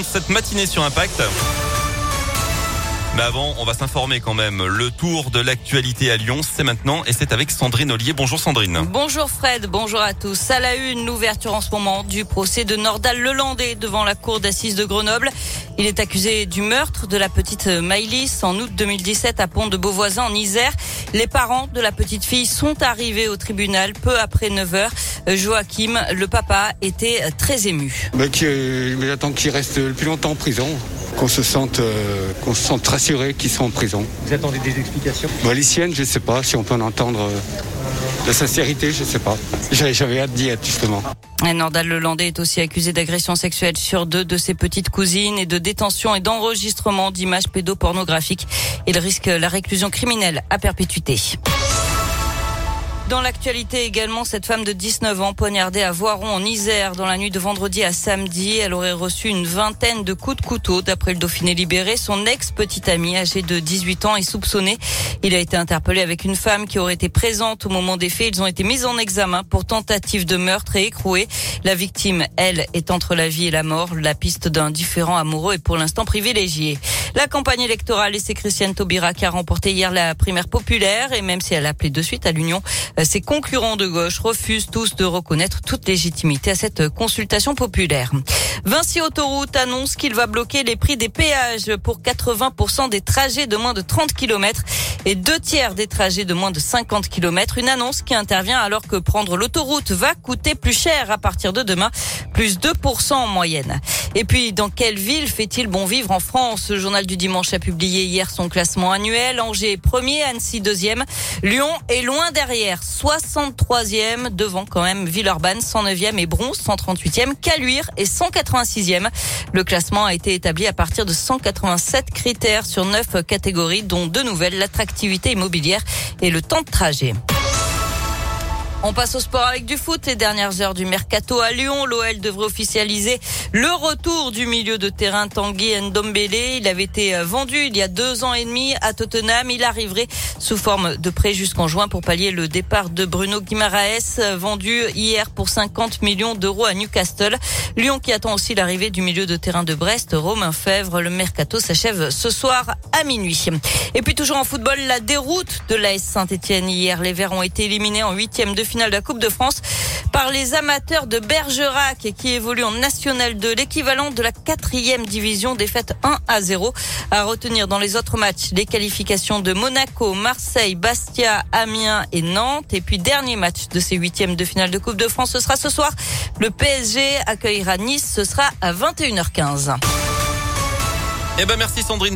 de cette matinée sur Impact. Mais avant, on va s'informer quand même. Le tour de l'actualité à Lyon, c'est maintenant et c'est avec Sandrine Ollier. Bonjour Sandrine. Bonjour Fred, bonjour à tous. À la une, l'ouverture en ce moment du procès de Nordal Lelandais devant la cour d'assises de Grenoble. Il est accusé du meurtre de la petite Maïlis en août 2017 à Pont de Beauvoisin en Isère. Les parents de la petite fille sont arrivés au tribunal peu après 9 heures. Joachim, le papa, était très ému. Mais j'attends qu'il reste le plus longtemps en prison qu'on se sente euh, qu'on se sente rassuré qu'ils sont en prison. Vous attendez des explications? Bah, Les siennes, je ne sais pas. Si on peut en entendre euh, la sincérité, je ne sais pas. J'avais hâte d'y être justement. Nordal Lelandais est aussi accusé d'agression sexuelle sur deux de ses petites cousines et de détention et d'enregistrement d'images pédopornographiques. Il risque la réclusion criminelle à perpétuité. Dans l'actualité également, cette femme de 19 ans poignardée à Voiron en Isère dans la nuit de vendredi à samedi. Elle aurait reçu une vingtaine de coups de couteau. D'après le Dauphiné libéré, son ex-petite amie âgée de 18 ans est soupçonné. Il a été interpellé avec une femme qui aurait été présente au moment des faits. Ils ont été mis en examen pour tentative de meurtre et écroué. La victime, elle, est entre la vie et la mort. La piste d'un différent amoureux est pour l'instant privilégiée. La campagne électorale et c'est Christiane Taubira qui a remporté hier la primaire populaire et même si elle a appelé de suite à l'union, ses concurrents de gauche refusent tous de reconnaître toute légitimité à cette consultation populaire. Vinci Autoroute annonce qu'il va bloquer les prix des péages pour 80% des trajets de moins de 30 km et deux tiers des trajets de moins de 50 km. Une annonce qui intervient alors que prendre l'autoroute va coûter plus cher à partir de demain, plus 2% en moyenne. Et puis, dans quelle ville fait-il bon vivre en France? Le journal du dimanche a publié hier son classement annuel. Angers premier, Annecy deuxième, Lyon est loin derrière, 63e, devant quand même Villeurbanne 109e et Bronze 138e, Caluire et 186e. Le classement a été établi à partir de 187 critères sur 9 catégories, dont deux nouvelles, l'attractivité immobilière et le temps de trajet. On passe au sport avec du foot. Les dernières heures du mercato à Lyon, l'OL devrait officialiser le retour du milieu de terrain Tanguy Ndombele. Il avait été vendu il y a deux ans et demi à Tottenham. Il arriverait sous forme de prêt jusqu'en juin pour pallier le départ de Bruno Guimaraes, vendu hier pour 50 millions d'euros à Newcastle. Lyon qui attend aussi l'arrivée du milieu de terrain de Brest, Romain Fèvre. Le mercato s'achève ce soir à minuit. Et puis toujours en football, la déroute de l'AS Saint-Etienne hier. Les Verts ont été éliminés en huitième de finale finale de la Coupe de France par les amateurs de Bergerac qui évoluent en National 2, l'équivalent de la quatrième division, défaite 1 à 0. À retenir dans les autres matchs, les qualifications de Monaco, Marseille, Bastia, Amiens et Nantes. Et puis dernier match de ces huitièmes de finale de Coupe de France, ce sera ce soir. Le PSG accueillera Nice, ce sera à 21h15. Eh ben merci Sandrine.